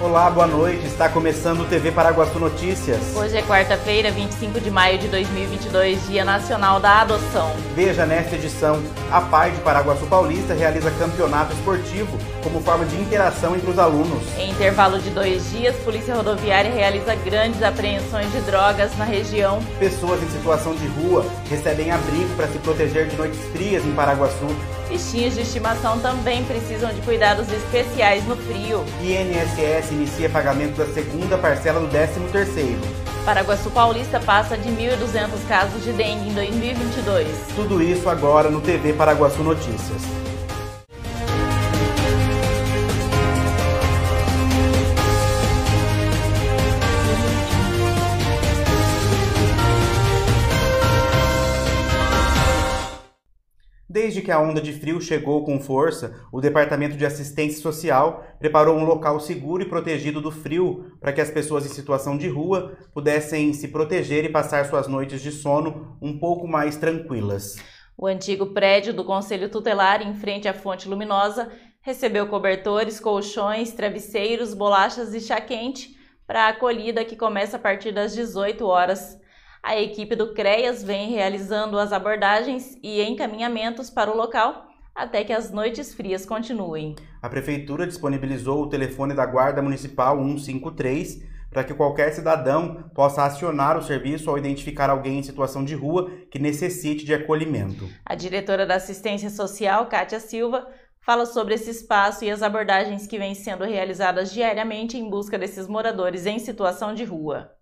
Olá, boa noite. Está começando o TV Paraguaçu Notícias. Hoje é quarta-feira, 25 de maio de 2022, Dia Nacional da Adoção. Veja nesta edição: a PAI de Paraguaçu Paulista realiza campeonato esportivo como forma de interação entre os alunos. Em intervalo de dois dias, Polícia Rodoviária realiza grandes apreensões de drogas na região. Pessoas em situação de rua recebem abrigo para se proteger de noites frias em Paraguaçu. Bichinhos de estimação também precisam de cuidados especiais no frio. INSS inicia pagamento da segunda parcela do 13º. Paraguaçu Paulista passa de 1.200 casos de dengue em 2022. Tudo isso agora no TV Paraguaçu Notícias. Desde que a onda de frio chegou com força, o Departamento de Assistência Social preparou um local seguro e protegido do frio para que as pessoas em situação de rua pudessem se proteger e passar suas noites de sono um pouco mais tranquilas. O antigo prédio do Conselho Tutelar, em frente à Fonte Luminosa, recebeu cobertores, colchões, travesseiros, bolachas e chá quente para a acolhida que começa a partir das 18 horas. A equipe do CREAS vem realizando as abordagens e encaminhamentos para o local até que as noites frias continuem. A Prefeitura disponibilizou o telefone da Guarda Municipal 153 para que qualquer cidadão possa acionar o serviço ao identificar alguém em situação de rua que necessite de acolhimento. A diretora da Assistência Social, Kátia Silva, fala sobre esse espaço e as abordagens que vêm sendo realizadas diariamente em busca desses moradores em situação de rua.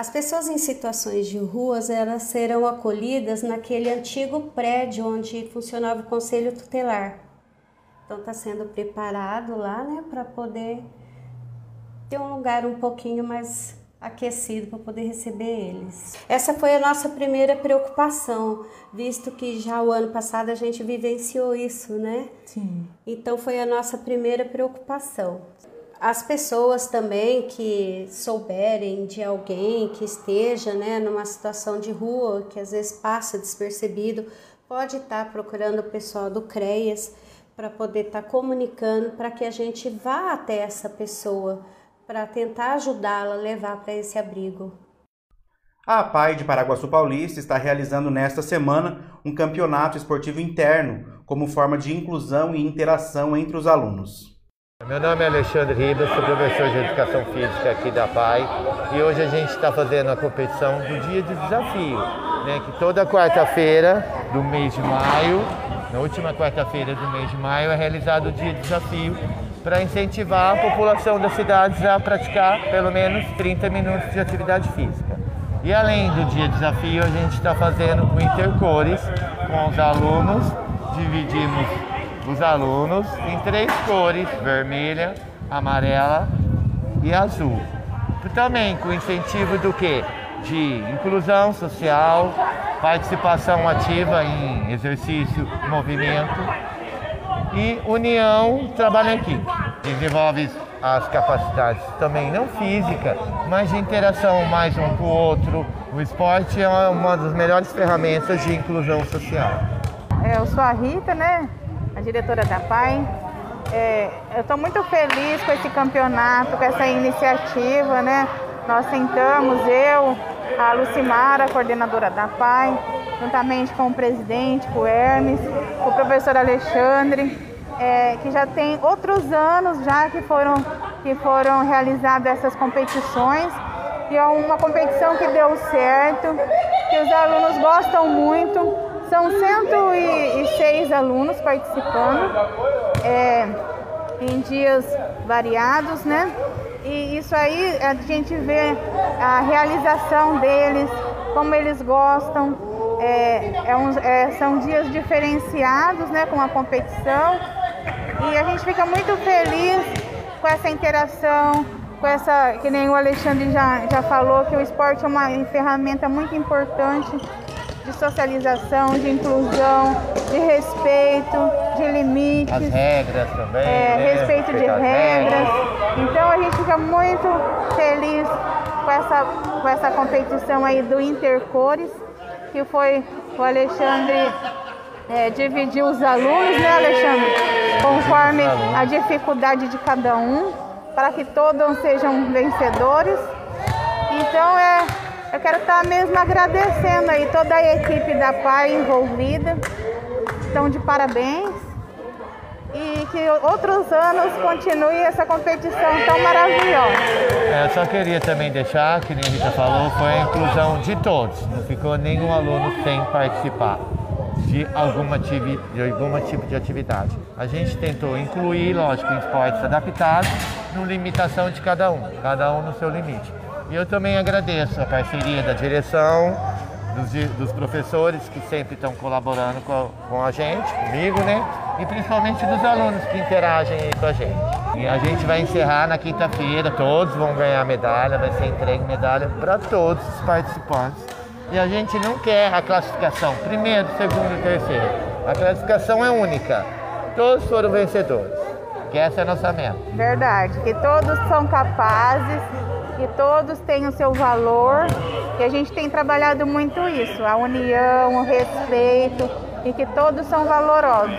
As pessoas em situações de ruas elas serão acolhidas naquele antigo prédio onde funcionava o conselho tutelar. Então está sendo preparado lá, né, para poder ter um lugar um pouquinho mais aquecido para poder receber eles. Essa foi a nossa primeira preocupação, visto que já o ano passado a gente vivenciou isso, né? Sim. Então foi a nossa primeira preocupação. As pessoas também que souberem de alguém que esteja né, numa situação de rua, que às vezes passa despercebido, pode estar procurando o pessoal do CREAS para poder estar comunicando para que a gente vá até essa pessoa para tentar ajudá-la a levar para esse abrigo. A PAI de Paraguaçu Paulista está realizando nesta semana um campeonato esportivo interno como forma de inclusão e interação entre os alunos. Meu nome é Alexandre Ribas, sou professor de Educação Física aqui da PAI e hoje a gente está fazendo a competição do Dia de Desafio, né, que toda quarta-feira do mês de maio, na última quarta-feira do mês de maio, é realizado o Dia de Desafio para incentivar a população das cidades a praticar pelo menos 30 minutos de atividade física. E além do Dia de Desafio, a gente está fazendo o Intercores com os alunos, dividimos os alunos em três cores: vermelha, amarela e azul. Também com incentivo do que? De inclusão social, participação ativa em exercício, movimento e união, trabalho em equipe. Desenvolve as capacidades também não física, mas de interação mais um com o outro. O esporte é uma das melhores ferramentas de inclusão social. Eu sou a Rita, né? A diretora da PAI. É, eu estou muito feliz com esse campeonato, com essa iniciativa, né? Nós sentamos, eu, a Lucimara, coordenadora da PAI, juntamente com o presidente, com o Hermes, com o professor Alexandre, é, que já tem outros anos já que foram, que foram realizadas essas competições. E é uma competição que deu certo, que os alunos gostam muito são 106 alunos participando é, em dias variados, né? E isso aí a gente vê a realização deles, como eles gostam. É, é um, é, são dias diferenciados, né, com a competição. E a gente fica muito feliz com essa interação, com essa, que nem o Alexandre já, já falou, que o esporte é uma ferramenta muito importante de socialização, de inclusão, de respeito, de limites. As regras também. É, né? respeito de regras. Então a gente fica muito feliz com essa, com essa competição aí do Intercores, que foi o Alexandre é, dividir os alunos, né, Alexandre? Conforme a dificuldade de cada um. para que todos sejam vencedores. Então é, eu quero estar mesmo agradecendo aí toda a equipe da PAI envolvida. Estão de parabéns e que outros anos continue essa competição tão maravilhosa. É, eu só queria também deixar, que nem a Rita falou, foi a inclusão de todos. Não ficou nenhum aluno sem participar de alguma, de alguma tipo de atividade. A gente tentou incluir, lógico, esportes adaptados, no limitação de cada um, cada um no seu limite. E eu também agradeço a parceria da direção, dos, dos professores que sempre estão colaborando com a, com a gente, comigo, né? E principalmente dos alunos que interagem com a gente. E a gente vai encerrar na quinta-feira, todos vão ganhar medalha, vai ser entregue medalha para todos os participantes. E a gente não quer a classificação, primeiro, segundo e terceiro. A classificação é única. Todos foram vencedores. Que essa é a nossa meta. Verdade, que todos são capazes que todos têm o seu valor, que a gente tem trabalhado muito isso, a união, o respeito e que todos são valorosos.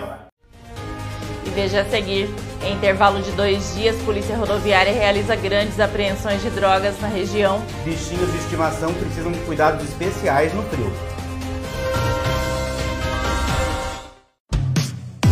E veja a seguir, em intervalo de dois dias, Polícia Rodoviária realiza grandes apreensões de drogas na região. Bichinhos de estimação precisam de cuidados especiais no frio.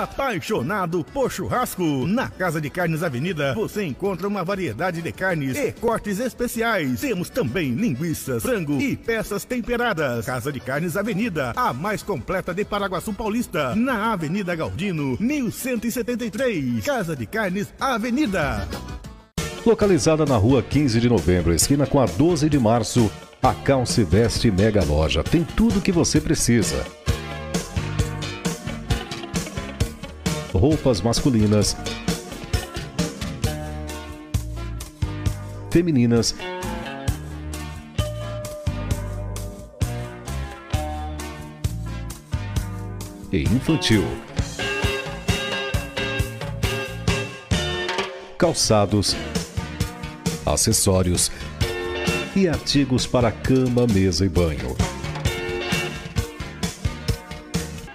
Apaixonado por churrasco? Na Casa de Carnes Avenida você encontra uma variedade de carnes e cortes especiais. Temos também linguiças, frango e peças temperadas. Casa de Carnes Avenida, a mais completa de Paraguaçu Paulista, na Avenida Galdino, 1173. Casa de Carnes Avenida. Localizada na rua 15 de novembro, esquina com a 12 de março, a Calce Veste Mega Loja tem tudo o que você precisa roupas masculinas, femininas, e infantil. Calçados, acessórios e artigos para cama, mesa e banho.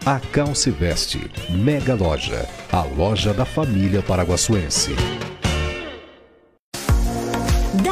A Calce Veste, Mega Loja, a loja da família paraguaçuense.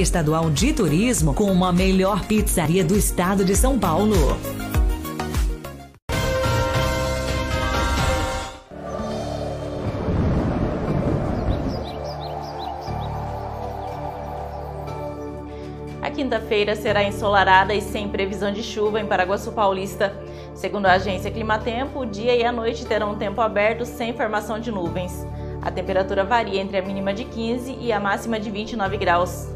Estadual de Turismo como a melhor pizzaria do estado de São Paulo. A quinta-feira será ensolarada e sem previsão de chuva em Paraguaçu Paulista. Segundo a agência Climatempo, o dia e a noite terão um tempo aberto sem formação de nuvens. A temperatura varia entre a mínima de 15 e a máxima de 29 graus.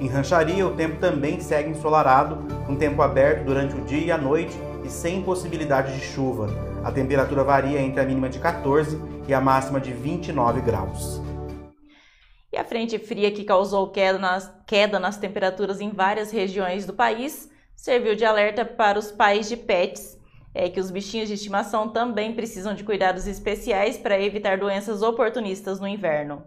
Em Rancharia, o tempo também segue ensolarado, com tempo aberto durante o dia e a noite e sem possibilidade de chuva. A temperatura varia entre a mínima de 14 e a máxima de 29 graus. E a frente fria que causou queda nas, queda nas temperaturas em várias regiões do país serviu de alerta para os pais de pets. É que os bichinhos de estimação também precisam de cuidados especiais para evitar doenças oportunistas no inverno.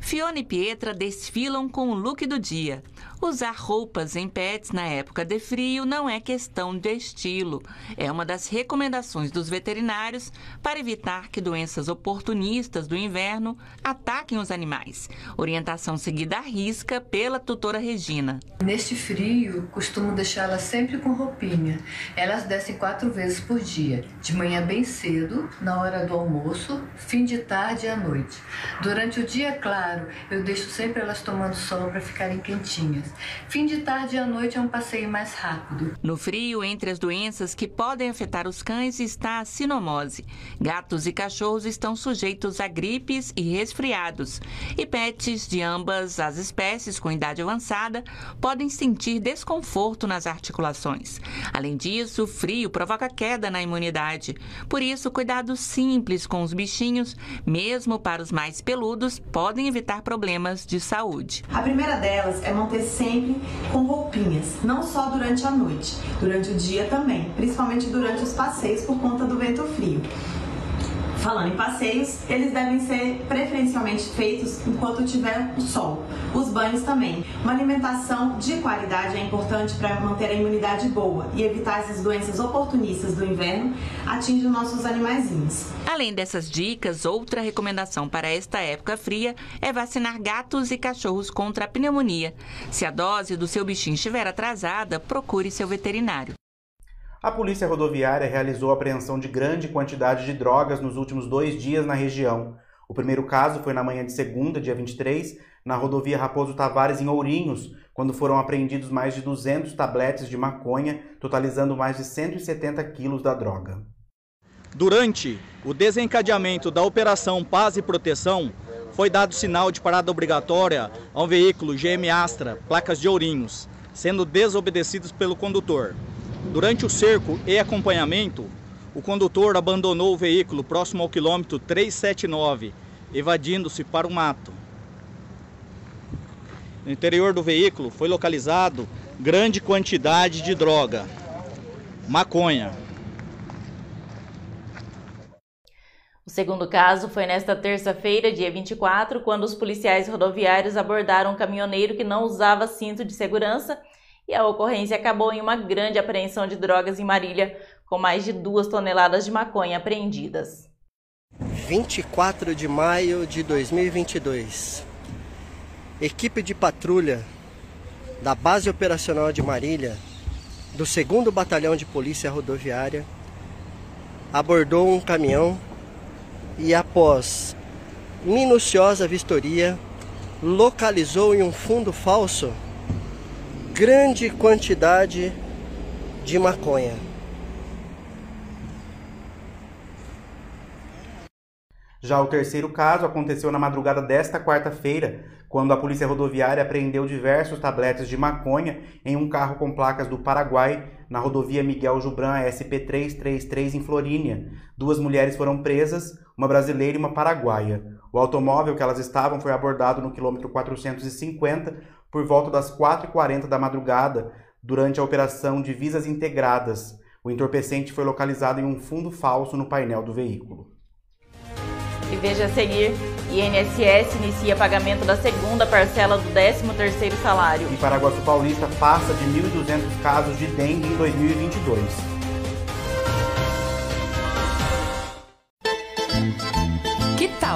Fiona e Pietra desfilam com o look do dia. Usar roupas em pets na época de frio não é questão de estilo. É uma das recomendações dos veterinários para evitar que doenças oportunistas do inverno ataquem os animais. Orientação seguida à risca pela tutora Regina. Neste frio, costumo deixá-las sempre com roupinha. Elas descem quatro vezes por dia. De manhã bem cedo, na hora do almoço, fim de tarde e à noite. Durante o dia, claro, claro, eu deixo sempre elas tomando sol para ficarem quentinhas. Fim de tarde e à noite é um passeio mais rápido. No frio, entre as doenças que podem afetar os cães está a sinomose. Gatos e cachorros estão sujeitos a gripes e resfriados. E pets de ambas as espécies com idade avançada podem sentir desconforto nas articulações. Além disso, o frio provoca queda na imunidade. Por isso, cuidados simples com os bichinhos, mesmo para os mais peludos, podem evitar problemas de saúde. A primeira delas é manter sempre com roupinhas, não só durante a noite, durante o dia também, principalmente durante os passeios por conta do vento frio. Falando em passeios, eles devem ser preferencialmente feitos enquanto tiver o sol. Os banhos também. Uma alimentação de qualidade é importante para manter a imunidade boa e evitar essas doenças oportunistas do inverno atingem os nossos animaizinhos. Além dessas dicas, outra recomendação para esta época fria é vacinar gatos e cachorros contra a pneumonia. Se a dose do seu bichinho estiver atrasada, procure seu veterinário. A Polícia Rodoviária realizou a apreensão de grande quantidade de drogas nos últimos dois dias na região. O primeiro caso foi na manhã de segunda, dia 23, na rodovia Raposo Tavares, em Ourinhos, quando foram apreendidos mais de 200 tabletes de maconha, totalizando mais de 170 quilos da droga. Durante o desencadeamento da Operação Paz e Proteção, foi dado sinal de parada obrigatória a um veículo GM Astra, placas de Ourinhos, sendo desobedecidos pelo condutor. Durante o cerco e acompanhamento, o condutor abandonou o veículo próximo ao quilômetro 379, evadindo-se para o mato. No interior do veículo foi localizado grande quantidade de droga, maconha. O segundo caso foi nesta terça-feira, dia 24, quando os policiais rodoviários abordaram um caminhoneiro que não usava cinto de segurança e a ocorrência acabou em uma grande apreensão de drogas em Marília, com mais de duas toneladas de maconha apreendidas. 24 de maio de 2022. Equipe de patrulha da Base Operacional de Marília, do 2 Batalhão de Polícia Rodoviária, abordou um caminhão e, após minuciosa vistoria, localizou em um fundo falso grande quantidade de maconha. Já o terceiro caso aconteceu na madrugada desta quarta-feira, quando a Polícia Rodoviária apreendeu diversos tabletes de maconha em um carro com placas do Paraguai, na rodovia Miguel Jubran SP333 em Florínia. Duas mulheres foram presas, uma brasileira e uma paraguaia. O automóvel que elas estavam foi abordado no quilômetro 450 por volta das 4h40 da madrugada, durante a operação Divisas Integradas. O entorpecente foi localizado em um fundo falso no painel do veículo. E veja a seguir, INSS inicia pagamento da segunda parcela do 13º salário. E Paraguaçu Paulista passa de 1.200 casos de dengue em 2022.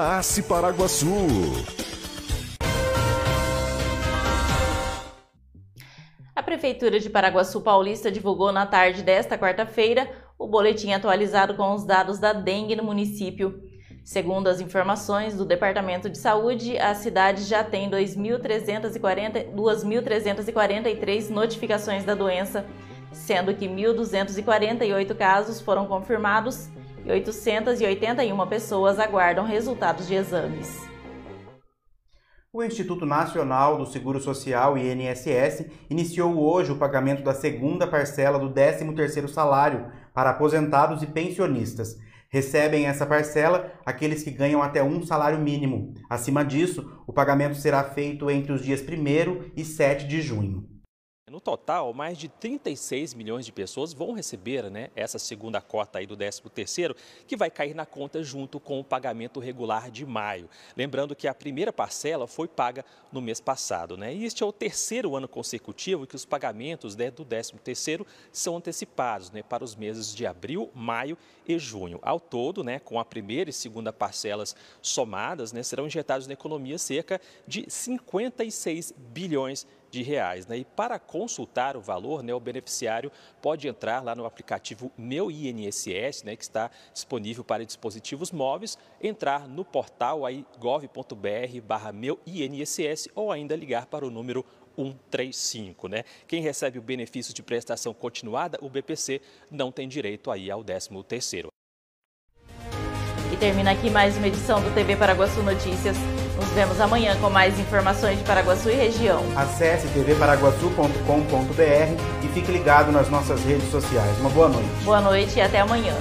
ACE Paraguaçu. A Prefeitura de Paraguaçu Paulista divulgou na tarde desta quarta-feira o boletim atualizado com os dados da dengue no município. Segundo as informações do Departamento de Saúde, a cidade já tem 2.343 notificações da doença, sendo que 1.248 casos foram confirmados e 881 pessoas aguardam resultados de exames. O Instituto Nacional do Seguro Social, INSS, iniciou hoje o pagamento da segunda parcela do 13º salário para aposentados e pensionistas. Recebem essa parcela aqueles que ganham até um salário mínimo. Acima disso, o pagamento será feito entre os dias 1 e 7 de junho. No total, mais de 36 milhões de pessoas vão receber né, essa segunda cota aí do 13º, que vai cair na conta junto com o pagamento regular de maio. Lembrando que a primeira parcela foi paga no mês passado. Né? E este é o terceiro ano consecutivo que os pagamentos né, do 13º são antecipados né, para os meses de abril, maio e junho. Ao todo, né, com a primeira e segunda parcelas somadas, né, serão injetados na economia cerca de 56 bilhões de de reais. Né? E para consultar o valor, né, o beneficiário pode entrar lá no aplicativo Meu INSS, né, que está disponível para dispositivos móveis, entrar no portal gov.br barra meu INSS ou ainda ligar para o número 135, né? Quem recebe o benefício de prestação continuada, o BPC, não tem direito aí ao 13 terceiro. E termina aqui mais uma edição do TV Paraguaçu Notícias. Nos vemos amanhã com mais informações de Paraguaçu e região. Acesse tvparaguaçu.com.br e fique ligado nas nossas redes sociais. Uma boa noite. Boa noite e até amanhã.